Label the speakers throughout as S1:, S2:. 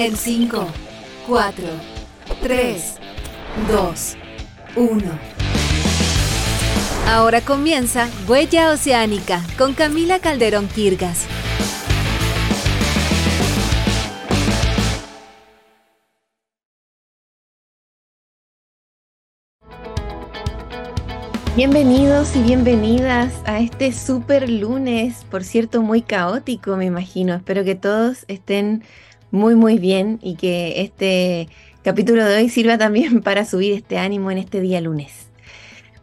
S1: En 5, 4, 3, 2, 1. Ahora comienza Huella Oceánica con Camila Calderón Quirgas.
S2: Bienvenidos y bienvenidas a este super lunes, por cierto, muy caótico, me imagino. Espero que todos estén muy, muy bien y que este capítulo de hoy sirva también para subir este ánimo en este día lunes.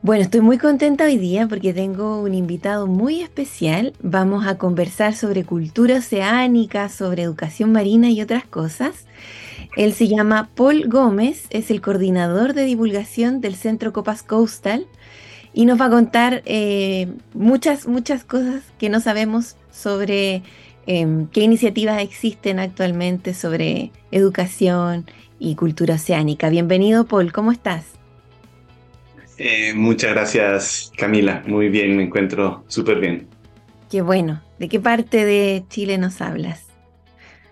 S2: Bueno, estoy muy contenta hoy día porque tengo un invitado muy especial. Vamos a conversar sobre cultura oceánica, sobre educación marina y otras cosas. Él se llama Paul Gómez, es el coordinador de divulgación del Centro Copas Coastal y nos va a contar eh, muchas, muchas cosas que no sabemos sobre em, qué iniciativas existen actualmente sobre educación y cultura oceánica. Bienvenido, Paul, ¿cómo estás?
S3: Eh, muchas gracias, Camila. Muy bien, me encuentro súper bien.
S2: Qué bueno. ¿De qué parte de Chile nos hablas?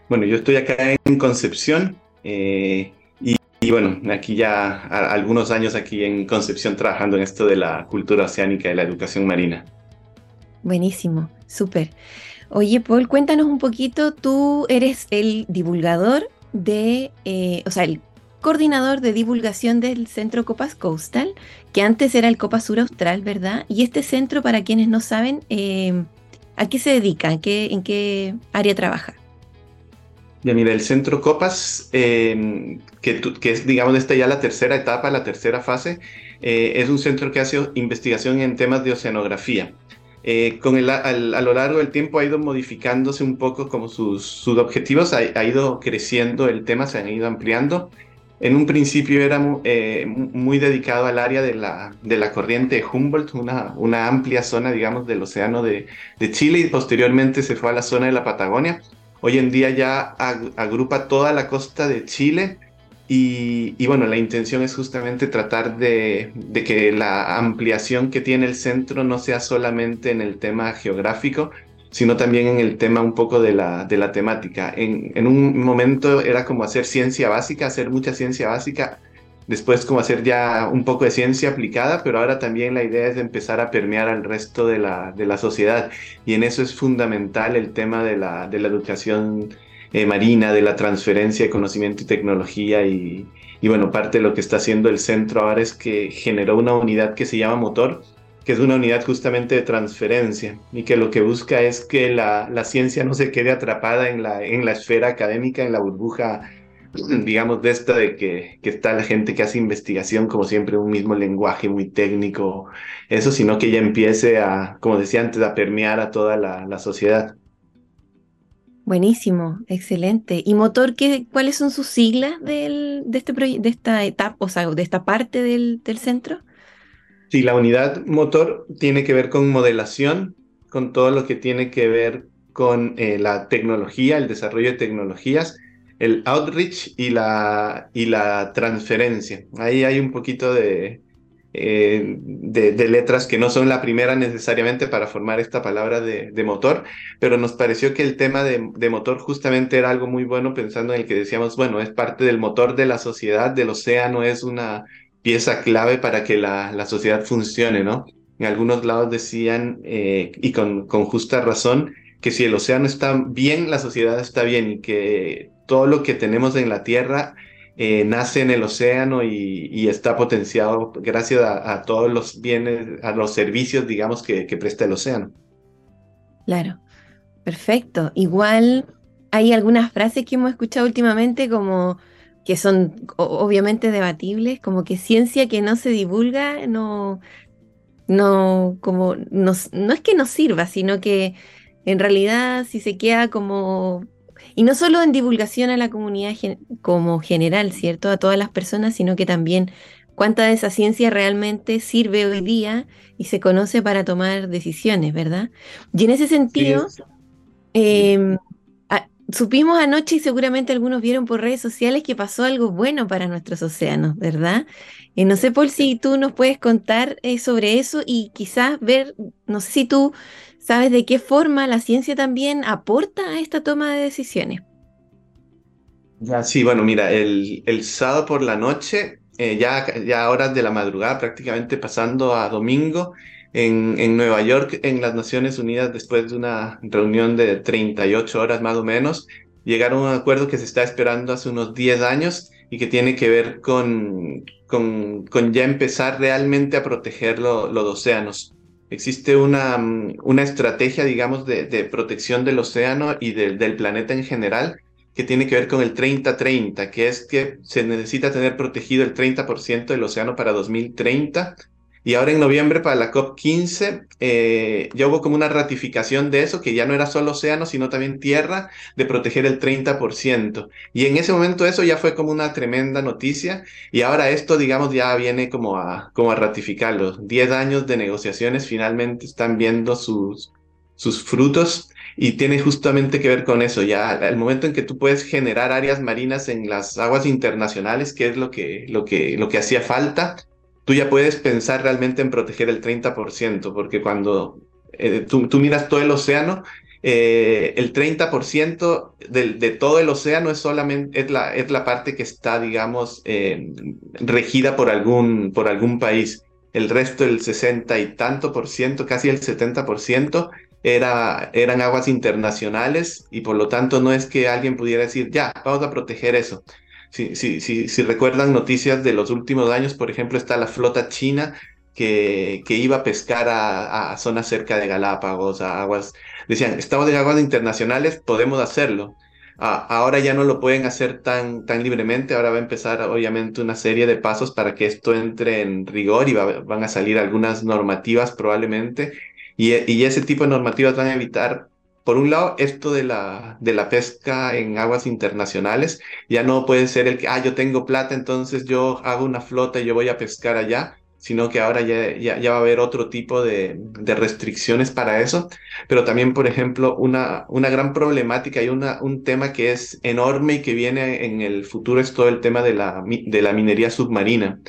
S3: Bueno, yo estoy acá en Concepción. Eh, y bueno, aquí ya algunos años aquí en Concepción trabajando en esto de la cultura oceánica y la educación marina.
S2: Buenísimo, súper. Oye, Paul, cuéntanos un poquito, tú eres el divulgador de, eh, o sea, el coordinador de divulgación del Centro Copas Coastal, que antes era el Copa Sur Austral, ¿verdad? Y este centro, para quienes no saben, eh, ¿a qué se dedica? ¿En qué, ¿En qué área trabaja?
S3: Ya mira, el Centro Copas, em, que, que, es, digamos, esta ya la tercera etapa, la tercera fase, eh, es un centro que hace investigación en temas de oceanografía. Eh, con el, a lo largo del tiempo ha ido modificándose un poco como sus, sus objetivos, ha, ido creciendo el tema, se han ido ampliando. En un principio era eh, muy dedicado al área de la, de la corriente de Humboldt, una, una amplia zona, digamos, del océano de, de Chile y posteriormente se fue a la zona de la Patagonia Hoy en día ya agrupa toda la costa de Chile y, bueno, la intención es justamente tratar de, que la ampliación que tiene el centro no sea solamente en el tema geográfico, sino también en el tema un poco de la, temática. En, un momento era como hacer ciencia básica, hacer mucha ciencia básica después como hacer ya un poco de ciencia aplicada, pero ahora también la idea es empezar a permear al resto de la, sociedad. Y en eso es fundamental el tema de la educación eh, marina, de la transferencia de conocimiento y tecnología. Y, y, bueno, parte de lo que está haciendo el centro ahora es que generó una unidad que se llama Motor, que es una unidad justamente de transferencia y que lo que busca es que la, la ciencia no se quede atrapada en la, en la esfera académica, en la burbuja digamos, de esta de que, que, está la gente que hace investigación, como siempre, un mismo lenguaje muy técnico, eso, sino que ya empiece a, como decía antes, a permear a toda la, la sociedad.
S2: Buenísimo, excelente. ¿Y motor, qué, cuáles son sus siglas del, de, este de esta etapa, o sea, de esta parte del, centro?
S3: Sí, la unidad motor tiene que ver con modelación, con todo lo que tiene que ver con eh, la tecnología, el desarrollo de tecnologías el outreach y la, y la transferencia. Ahí hay un poquito de, eh, de, letras que no son la primera necesariamente para formar esta palabra de, motor, pero nos pareció que el tema de, motor justamente era algo muy bueno pensando en el que decíamos, bueno, es parte del motor de la sociedad, del océano, es una pieza clave para que la, la sociedad funcione, ¿no? En algunos lados decían, eh, y con, con justa razón, que si el océano está bien, la sociedad está bien y que todo lo que tenemos en la Tierra eh, nace en el océano y, está potenciado gracias a, todos los bienes, a los servicios, digamos, que, presta el océano.
S2: Claro, perfecto. Igual hay algunas frases que hemos escuchado últimamente como que son obviamente debatibles, como que ciencia que no se divulga no, no, como, no, no es que no sirva, sino que en realidad si se queda como y no solo en divulgación a la comunidad como general, ¿cierto? A todas las personas, sino que también cuánta de esa ciencia realmente sirve hoy día y se conoce para tomar decisiones, ¿verdad? Y en ese sentido, em, supimos anoche y seguramente algunos vieron por redes sociales que pasó algo bueno para nuestros océanos, ¿verdad? Eh, no sé, Paul, si tú nos puedes contar eh, sobre eso y quizás ver, no sé si tú ¿Sabes de qué forma la ciencia también aporta a esta toma de decisiones?
S3: Ya, sí, bueno, mira, el, el sábado por la noche, eh, ya, ya horas de la madrugada, prácticamente pasando a domingo, en, en Nueva York, en las Naciones Unidas, después de una reunión de 38 horas más o menos, llegaron a un acuerdo que se está esperando hace unos 10 años y que tiene que ver con, con, con ya empezar realmente a proteger los océanos. Existe una, una estrategia, digamos, de, de protección del océano y del planeta en general que tiene que ver con el 30-30, que es que se necesita tener protegido el 30% del océano para 2030 y ahora en noviembre para la COP15 eh, ya hubo como una ratificación de eso, que ya no era solo océano, sino también tierra, de proteger el 30%. Y en ese momento eso ya fue como una tremenda noticia y ahora esto, digamos, ya viene como a, como a ratificarlo. Diez años de negociaciones finalmente están viendo sus, sus frutos y tiene justamente que ver con eso, ya el momento en que tú puedes generar áreas marinas en las aguas internacionales, que es lo que, lo que, lo que hacía falta, tú ya puedes pensar realmente en proteger el 30%, porque cuando eh, tú, miras todo el océano, eh, el 30% de, de, todo el océano es solamente es la, es la parte que está, digamos, eh, regida por algún, por algún país. El resto, el 60 y tanto por ciento, casi el 70%, era, eran aguas internacionales y por lo tanto no es que alguien pudiera decir, ya, vamos a proteger eso si, si, si, recuerdan noticias de los últimos años, por ejemplo, está la flota china que, que iba a pescar a, a, zonas cerca de Galápagos, a aguas. Decían, estamos en aguas internacionales, podemos hacerlo. ahora ya no lo pueden hacer tan, tan libremente, ahora va a empezar obviamente una serie de pasos para que esto entre en rigor y van a salir algunas normativas probablemente. Y, y ese tipo de normativas van a evitar por un lado, esto de la, de la pesca en aguas internacionales, ya no puede ser el que, ah, yo tengo plata, entonces yo hago una flota y yo voy a pescar allá, sino que ahora ya, ya, va a haber otro tipo de, de, restricciones para eso. Pero también, por ejemplo, una, una gran problemática y una, un tema que es enorme y que viene en el futuro es todo el tema de la, de la minería submarina.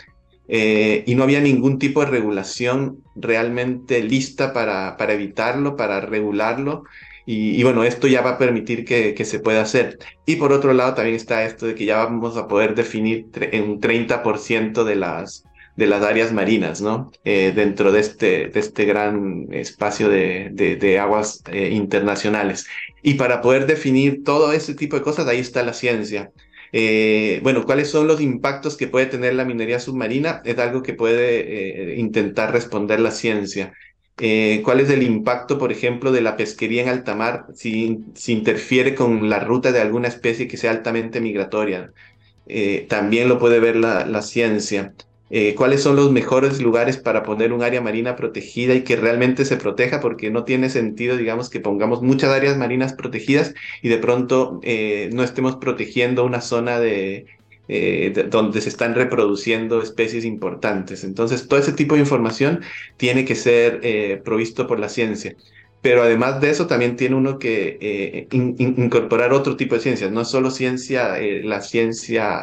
S3: Eh, y no había ningún tipo de regulación realmente lista para, para evitarlo, para regularlo. Y, bueno, esto ya va a permitir que, se pueda hacer. Y por otro lado, también está esto de que ya vamos a poder definir un 30% de las, de las áreas marinas, ¿no? Eh, dentro de este, de este gran espacio de, de, aguas eh, internacionales. Y para poder definir todo ese tipo de cosas, ahí está la ciencia. Eh, bueno, ¿cuáles son los impactos que puede tener la minería submarina? Es algo que puede intentar responder la ciencia. Eh, cuál es el impacto, por ejemplo, de la pesquería en alta mar si, si interfiere con la ruta de alguna especie que sea altamente migratoria. Eh, también lo puede ver la, ciencia. Eh, cuáles son los mejores lugares para poner un área marina protegida y que realmente se proteja, porque no tiene sentido, digamos, que pongamos muchas áreas marinas protegidas y de pronto no estemos protegiendo una zona de, eh, donde se están reproduciendo especies importantes. Entonces, todo ese tipo de información tiene que ser eh, provisto por la ciencia. Pero además de eso, también tiene uno que eh, incorporar otro tipo de ciencias, no solo ciencia, la ciencia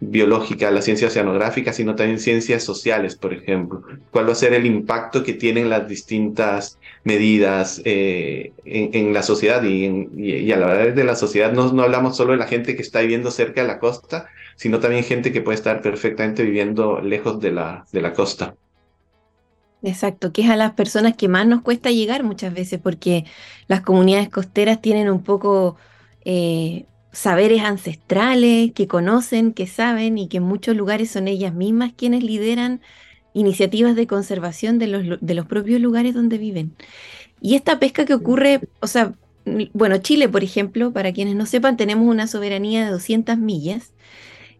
S3: biológica, la ciencia oceanográfica, sino también ciencias sociales, por ejemplo. ¿Cuál va a ser el impacto que tienen las distintas medidas en, la sociedad? Y, a la hora de la sociedad no, no hablamos solo de la gente que está viviendo cerca de la costa, sino también gente que puede estar perfectamente viviendo lejos de la, de la costa.
S2: Exacto, que es a las personas que más nos cuesta llegar muchas veces, porque las comunidades costeras tienen un poco eh, saberes ancestrales, que conocen, que saben y que en muchos lugares son ellas mismas quienes lideran iniciativas de conservación de los, de los propios lugares donde viven. Y esta pesca que ocurre, o sea, bueno, Chile, por ejemplo, para quienes no sepan, tenemos una soberanía de 200 millas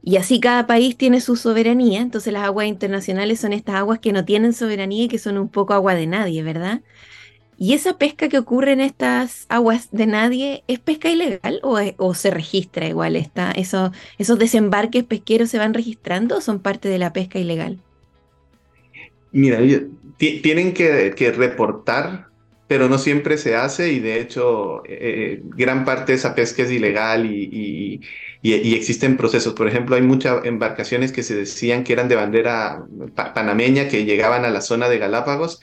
S2: y así cada país tiene su soberanía, entonces las aguas internacionales son estas aguas que no tienen soberanía y que son un poco agua de nadie, ¿verdad? ¿Y esa pesca que ocurre en estas aguas de nadie es pesca ilegal o, se registra igual? Está, eso, ¿Esos desembarques pesqueros se van registrando o son parte de la pesca ilegal?
S3: Mira, tienen que, reportar pero no siempre se hace y de hecho eh, eh, gran parte de esa pesca es ilegal y, existen procesos. Por ejemplo, hay muchas embarcaciones que se decían que eran de bandera panameña que llegaban a la zona de Galápagos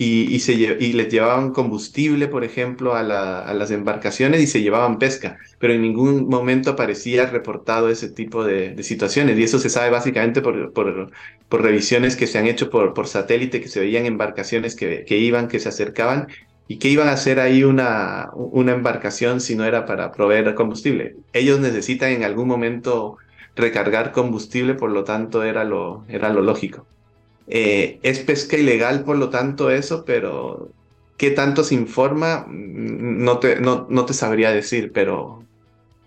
S3: y, se, y les llevaban combustible, por ejemplo, a, las embarcaciones y se llevaban pesca, pero en ningún momento aparecía reportado ese tipo de, situaciones. Y eso se sabe básicamente por, por, revisiones que se han hecho por, satélite, que se veían embarcaciones que, que iban, que se acercaban ¿Y qué iban a hacer ahí una, una embarcación si no era para proveer combustible? Ellos necesitan en algún momento recargar combustible, por lo tanto era lo, era lo lógico. Eh, es pesca ilegal, por lo tanto, eso, pero qué tanto se informa, mm, no te, no, no te sabría decir, pero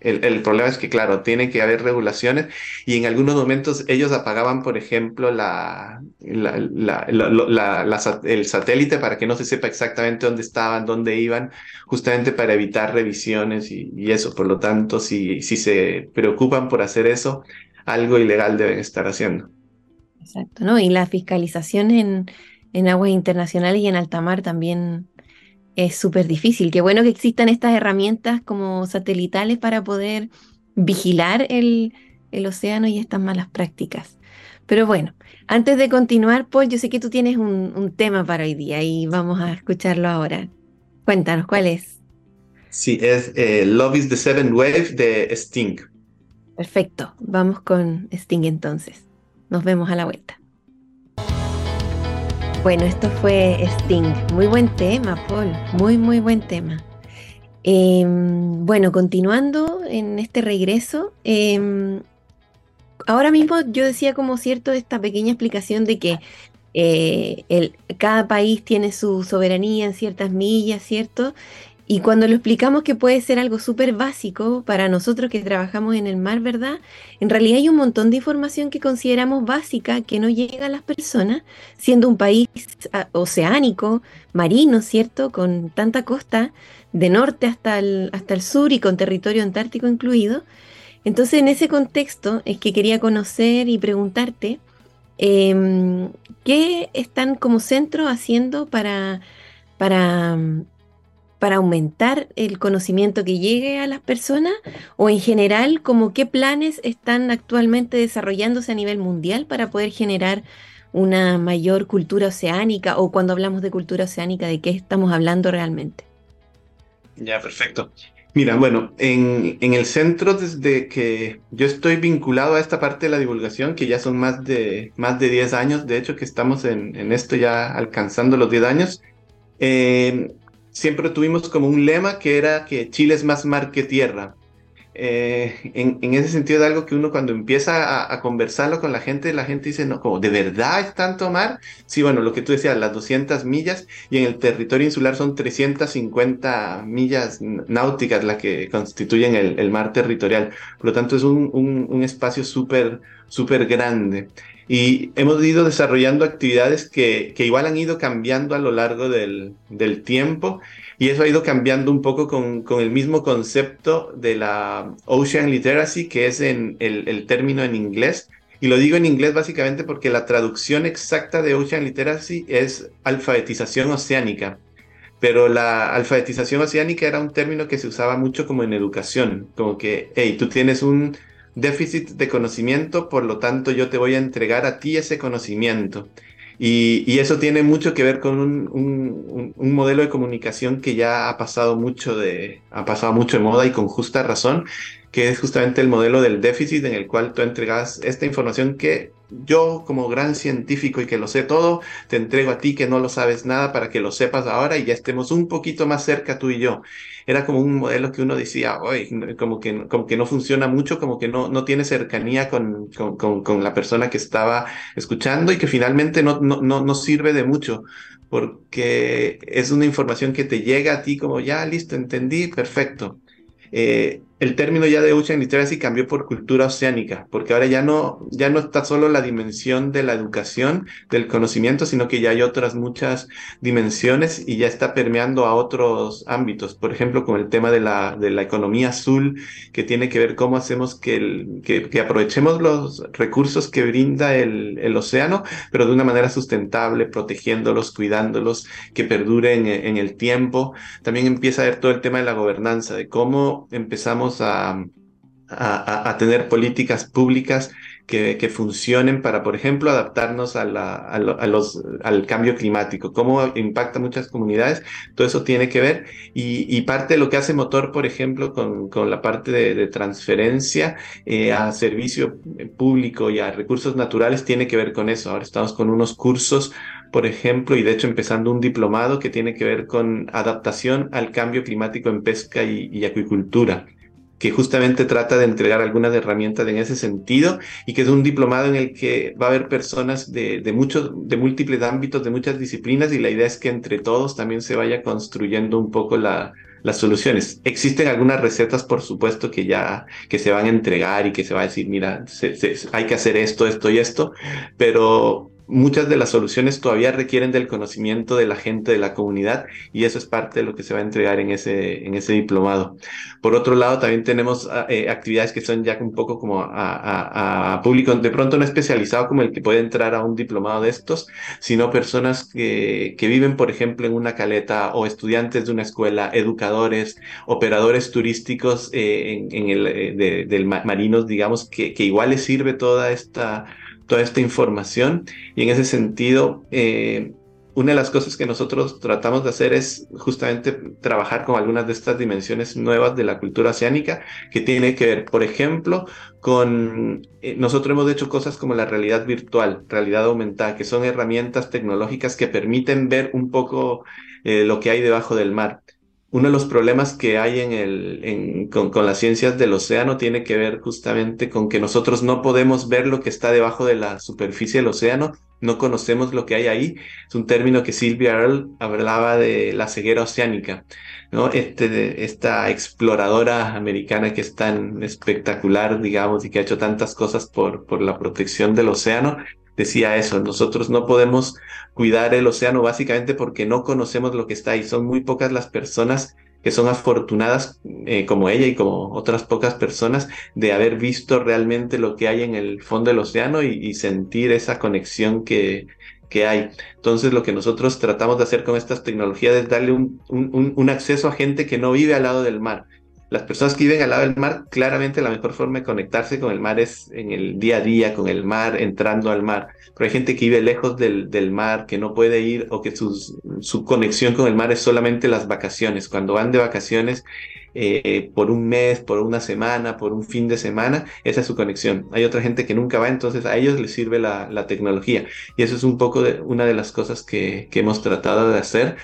S3: el, problema es que, claro, tiene que haber regulaciones y en algunos momentos ellos apagaban, por ejemplo, la, el satélite para que no se sepa exactamente dónde estaban, dónde iban, justamente para evitar revisiones y, eso. Por lo tanto, si, si se preocupan por hacer eso, algo ilegal deben estar haciendo.
S2: Exacto, ¿no? Y la fiscalización en, en aguas internacionales y en alta mar también es súper difícil. Qué bueno que existan estas herramientas como satelitales para poder vigilar el, océano y estas malas prácticas. Pero bueno, antes de continuar, Paul, yo sé que tú tienes un, tema para hoy día y vamos a escucharlo ahora. Cuéntanos, ¿cuál es?
S3: Sí, es eh, Love is the Seven Wave de Sting.
S2: Perfecto, vamos con Sting entonces. Nos vemos a la vuelta. Bueno, esto fue Sting. Muy buen tema, Paul. Muy, muy buen tema. Em, bueno, continuando en este regreso, em, ahora mismo yo decía como cierto esta pequeña explicación de que eh, el, cada país tiene su soberanía en ciertas millas, ¿cierto? Y cuando lo explicamos que puede ser algo súper básico para nosotros que trabajamos en el mar, ¿verdad? En realidad hay un montón de información que consideramos básica que no llega a las personas, siendo un país ah, oceánico, marino, ¿cierto? Con tanta costa, de norte hasta el, hasta el sur y con territorio antártico incluido. Entonces, en ese contexto es que quería conocer y preguntarte, em, ¿qué están como centro haciendo para, para para aumentar el conocimiento que llegue a las personas o en general como qué planes están actualmente desarrollándose a nivel mundial para poder generar una mayor cultura oceánica o cuando hablamos de cultura oceánica de qué estamos hablando realmente.
S3: Ya, perfecto. Mira, bueno, en, el centro desde que yo estoy vinculado a esta parte de la divulgación, que ya son más de, más de 10 años, de hecho que estamos en, en esto ya alcanzando los 10 años, eh, siempre tuvimos como un lema que era que Chile es más mar que tierra. Eh, en, ese sentido es algo que uno cuando empieza a, conversarlo con la gente, la gente dice, no, como, ¿de verdad es tanto mar? Sí, bueno, lo que tú decías, las 200 millas y en el territorio insular son 350 millas náuticas las que constituyen el, mar territorial. Por lo tanto, es un, un espacio súper, súper grande. Y hemos ido desarrollando actividades que, que igual han ido cambiando a lo largo del, del, tiempo y eso ha ido cambiando un poco con, con, el mismo concepto de la Ocean Literacy, que es en el, el término en inglés. Y lo digo en inglés básicamente porque la traducción exacta de Ocean Literacy es alfabetización oceánica pero la alfabetización oceánica era un término que se usaba mucho como en educación, como que, hey, tú tienes un, déficit de conocimiento, por lo tanto yo te voy a entregar a ti ese conocimiento. Y, eso tiene mucho que ver con un, modelo de comunicación que ya ha pasado mucho de, ha pasado mucho de moda y con justa razón, que es justamente el modelo del déficit en el cual tú entregas esta información que yo como gran científico y que lo sé todo, te entrego a ti que no lo sabes nada para que lo sepas ahora y ya estemos un poquito más cerca tú y yo. Era como un modelo que uno decía, hoy como que, como que no funciona mucho, como que no, no tiene cercanía con, con, con, la persona que estaba escuchando y que finalmente no, no, no, sirve de mucho porque es una información que te llega a ti como ya, listo, entendí, perfecto. Eh, el término ya de Ocean Literacy cambió por cultura oceánica, porque ahora ya no, ya no está solo la dimensión de la educación, del conocimiento, sino que ya hay otras muchas dimensiones y ya está permeando a otros ámbitos. Por ejemplo, con el tema de la, de la economía azul, que tiene que ver cómo hacemos que, el, que, aprovechemos los recursos que brinda el, el, océano, pero de una manera sustentable, protegiéndolos, cuidándolos, que perduren en, en el tiempo. También empieza a ver todo el tema de la gobernanza, de cómo empezamos a, tener políticas públicas que, funcionen para, por ejemplo, adaptarnos a, la, a, los, al cambio climático, cómo impacta muchas comunidades, todo eso tiene que ver. Y, parte de lo que hace Motor, por ejemplo, con, la parte de, de transferencia eh, a servicio público y a recursos naturales, tiene que ver con eso. Ahora estamos con unos cursos por ejemplo, y de hecho empezando un diplomado que tiene que ver con adaptación al cambio climático en pesca y, acuicultura que justamente trata de entregar algunas herramientas en ese sentido y que es un diplomado en el que va a haber personas de, muchos, de múltiples ámbitos, de muchas disciplinas y la idea es que entre todos también se vaya construyendo un poco la, las soluciones. Existen algunas recetas, por supuesto, que ya que se van a entregar y que se va a decir, mira, hay que hacer esto, esto y esto, pero muchas de las soluciones todavía requieren del conocimiento de la gente de la comunidad y eso es parte de lo que se va a entregar en ese, en ese diplomado. Por otro lado, también tenemos ah, eh, actividades que son ya un poco como a, público, de pronto no especializado como el que puede entrar a un diplomado de estos, sino personas que, que viven, por ejemplo, en una caleta o estudiantes de una escuela, educadores, operadores turísticos eh, en, el, eh, del marinos, digamos, que, que igual les sirve toda esta toda esta información y en ese sentido, eh, una de las cosas que nosotros tratamos de hacer es justamente trabajar con algunas de estas dimensiones nuevas de la cultura oceánica que tiene que ver, por ejemplo, con eh, nosotros hemos hecho cosas como la realidad virtual, realidad aumentada, que son herramientas tecnológicas que permiten ver un poco eh, lo que hay debajo del mar uno de los problemas que hay en el, con, con, las ciencias del océano tiene que ver justamente con que nosotros no podemos ver lo que está debajo de la superficie del océano, no conocemos lo que hay ahí. Es un término que Sylvia Earle hablaba de la ceguera oceánica, ¿no? Este, esta exploradora americana que es tan espectacular, digamos, y que ha hecho tantas cosas por, por la protección del océano, decía eso, nosotros no podemos cuidar el océano básicamente porque no conocemos lo que está ahí. Son muy pocas las personas que son afortunadas eh, como ella y como otras pocas personas de haber visto realmente lo que hay en el fondo del océano y, sentir esa conexión que, que hay. Entonces lo que nosotros tratamos de hacer con estas tecnologías es darle un, un, un acceso a gente que no vive al lado del mar las personas que viven al lado del mar, claramente la mejor forma de conectarse con el mar es en el día a día, con el mar, entrando al mar. Pero hay gente que vive lejos del, del mar, que no puede ir o que su conexión con el mar es solamente las vacaciones. Cuando van de vacaciones eh, por un mes, por una semana, por un fin de semana, esa es su conexión. Hay otra gente que nunca va, entonces a ellos les sirve la, la tecnología. Y eso es un poco de, una de las cosas que, que hemos tratado de hacer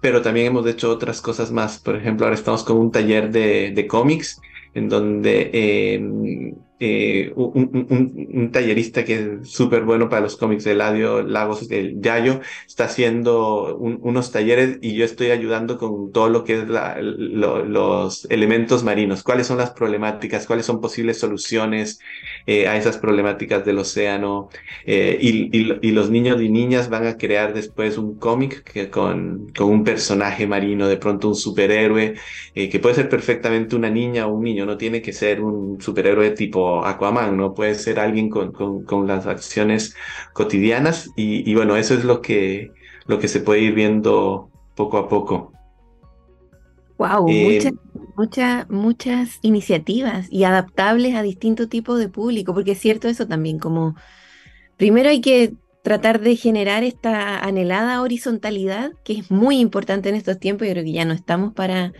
S3: pero también hemos hecho otras cosas más. Por ejemplo, ahora estamos con un taller de, de cómics en donde eh, eh, un, tallerista que es súper bueno para los cómics de Ladio, Lagos, el Yayo, está haciendo unos talleres y yo estoy ayudando con todo lo que es los elementos marinos, cuáles son las problemáticas, cuáles son posibles soluciones eh, a esas problemáticas del océano. Eh, y, los niños y niñas van a crear después un cómic que con, con un personaje marino, de pronto un superhéroe, que puede ser perfectamente una niña o un niño, no tiene que ser un superhéroe tipo Aquaman, ¿no? Puede ser alguien con, con, las acciones cotidianas y, bueno, eso es lo que, lo que se puede ir viendo poco a poco.
S2: Wow, eh, muchas, muchas iniciativas y adaptables a distintos tipos de público, porque es cierto eso también, como primero hay que tratar de generar esta anhelada horizontalidad, que es muy importante en estos tiempos, yo creo que ya no estamos para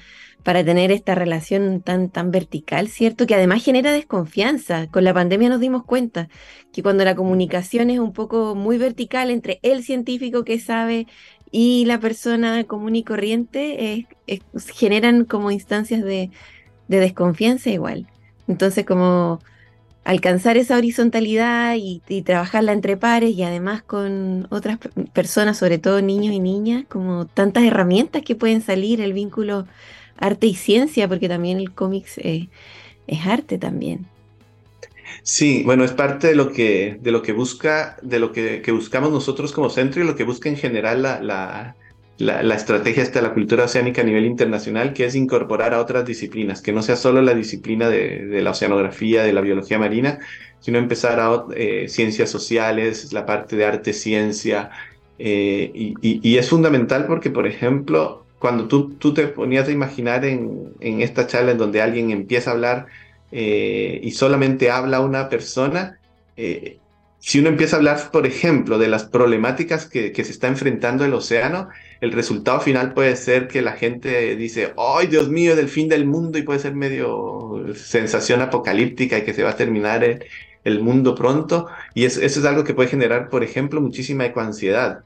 S2: para tener esta relación tan, tan vertical, ¿cierto? Que además genera desconfianza. Con la pandemia nos dimos cuenta que cuando la comunicación es un poco muy vertical entre el científico que sabe y la persona común y corriente, generan como instancias de, desconfianza igual. Entonces, como alcanzar esa horizontalidad y, y, trabajarla entre pares y además con otras personas, sobre todo niños y niñas, como tantas herramientas que pueden salir, el vínculo arte y ciencia, porque también el cómics es arte también.
S3: Sí, bueno, es parte de lo que, de lo que busca, de lo que, buscamos nosotros como centro y lo que busca en general la, la, la, estrategia de la cultura oceánica a nivel internacional, que es incorporar a otras disciplinas, que no sea solo la disciplina de, la oceanografía, de la biología marina, sino empezar a eh, ciencias sociales, la parte de arte, ciencia, eh, y, y, es fundamental porque, por ejemplo, cuando tú, tú te ponías a imaginar en, en, esta charla en donde alguien empieza a hablar eh, y solamente habla una persona, eh, si uno empieza a hablar, por ejemplo, de las problemáticas que, se está enfrentando el océano, el resultado final puede ser que la gente dice, ¡ay, Dios mío, del fin del mundo! Y puede ser medio sensación apocalíptica y que se va a terminar el, mundo pronto. Y eso, es algo que puede generar, por ejemplo, muchísima ecoansiedad.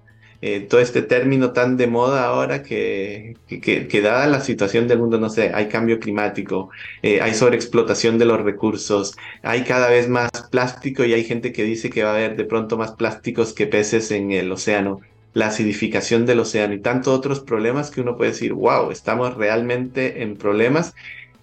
S3: Eh, todo este término tan de moda ahora que, que, dada la situación del mundo, no sé, hay cambio climático, eh, hay sobreexplotación de los recursos, hay cada vez más plástico y hay gente que dice que va a haber de pronto más plásticos que peces en el océano, la acidificación del océano y tantos otros problemas que uno puede decir, wow, estamos realmente en problemas.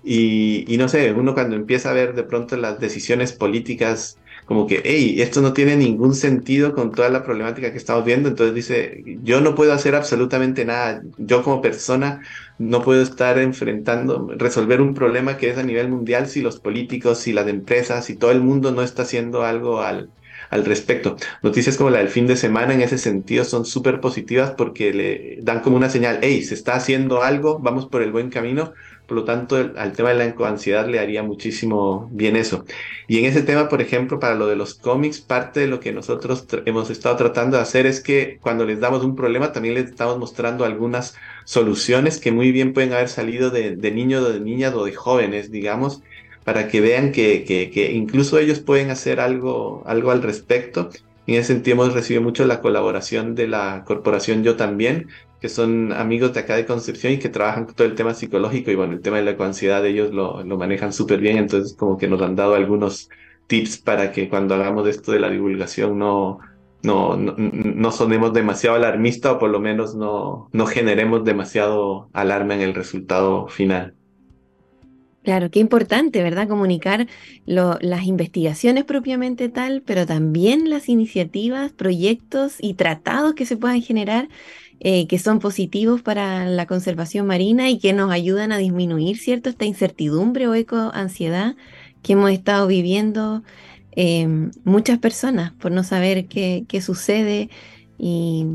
S3: Y no sé, uno cuando empieza a ver de pronto las decisiones políticas como que, hey, esto no tiene ningún sentido con toda la problemática que estamos viendo. Entonces dice, yo no puedo hacer absolutamente nada. Yo como persona no puedo estar enfrentando, resolver un problema que es a nivel mundial si los políticos, si las empresas, si todo el mundo no está haciendo algo al, al respecto. Noticias como la del fin de semana en ese sentido son súper positivas porque le dan como una señal, hey, se está haciendo algo, vamos por el buen camino, por lo tanto, al tema de la ansiedad le haría muchísimo bien eso. Y en ese tema, por ejemplo, para lo de los cómics, parte de lo que nosotros hemos estado tratando de hacer es que cuando les damos un problema, también les estamos mostrando algunas soluciones que muy bien pueden haber salido de, niños o de niñas o de jóvenes, digamos, para que vean que, que, incluso ellos pueden hacer algo, algo al respecto. En ese sentido hemos recibido mucho la colaboración de la corporación Yo también, que son amigos de acá de Concepción y que trabajan con todo el tema psicológico y bueno, el tema de la ansiedad ellos lo, lo manejan súper bien, entonces como que nos han dado algunos tips para que cuando hagamos esto de la divulgación no, no, no, no sonemos demasiado alarmista o por lo menos no, no generemos demasiado alarma en el resultado final.
S2: Claro, qué importante, ¿verdad? Comunicar las investigaciones propiamente tal, pero también las iniciativas, proyectos y tratados que se puedan generar eh, que son positivos para la conservación marina y que nos ayudan a disminuir, ¿cierto?, esta incertidumbre o ecoansiedad que hemos estado viviendo em, muchas personas por no saber qué, sucede y,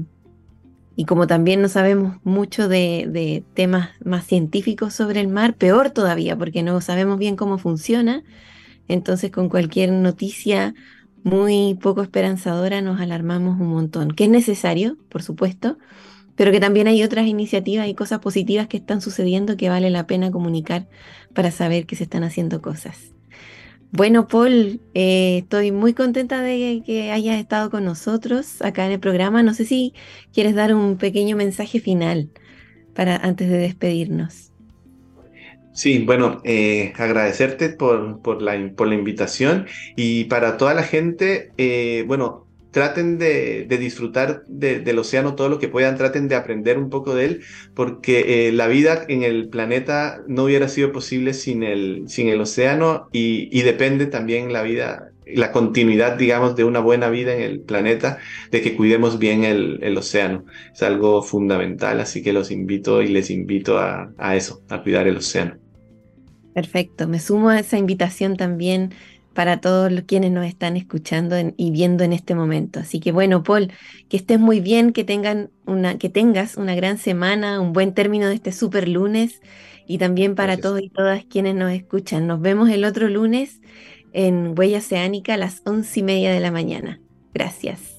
S2: como también no sabemos mucho de, de, temas más científicos sobre el mar, peor todavía, porque no sabemos bien cómo funciona. Entonces, con cualquier noticia muy poco esperanzadora nos alarmamos un montón, que es necesario, por supuesto, pero que también hay otras iniciativas y cosas positivas que están sucediendo que vale la pena comunicar para saber que se están haciendo cosas. Bueno, Paul, eh, estoy muy contenta de que hayas estado con nosotros acá en el programa. No sé si quieres dar un pequeño mensaje final para antes de despedirnos.
S3: Sí, bueno, eh, agradecerte por, por, la, por la invitación y para toda la gente, eh, bueno, traten de, disfrutar del océano todo lo que puedan, traten de aprender un poco de él, porque eh, la vida en el planeta no hubiera sido posible sin el, sin el océano y, depende también la vida, la continuidad, digamos, de una buena vida en el planeta, de que cuidemos bien el, océano. Es algo fundamental, así que los invito y les invito a, a eso, a cuidar el océano.
S2: Perfecto, me sumo a esa invitación también para todos los quienes nos están escuchando y viendo en este momento. Así que bueno, Paul, que estés muy bien, que tengan una, que tengas una gran semana, un buen término de este super lunes y también para todos y todas quienes nos escuchan. Nos vemos el otro lunes en Huella Oceánica a las once y media de la mañana. Gracias.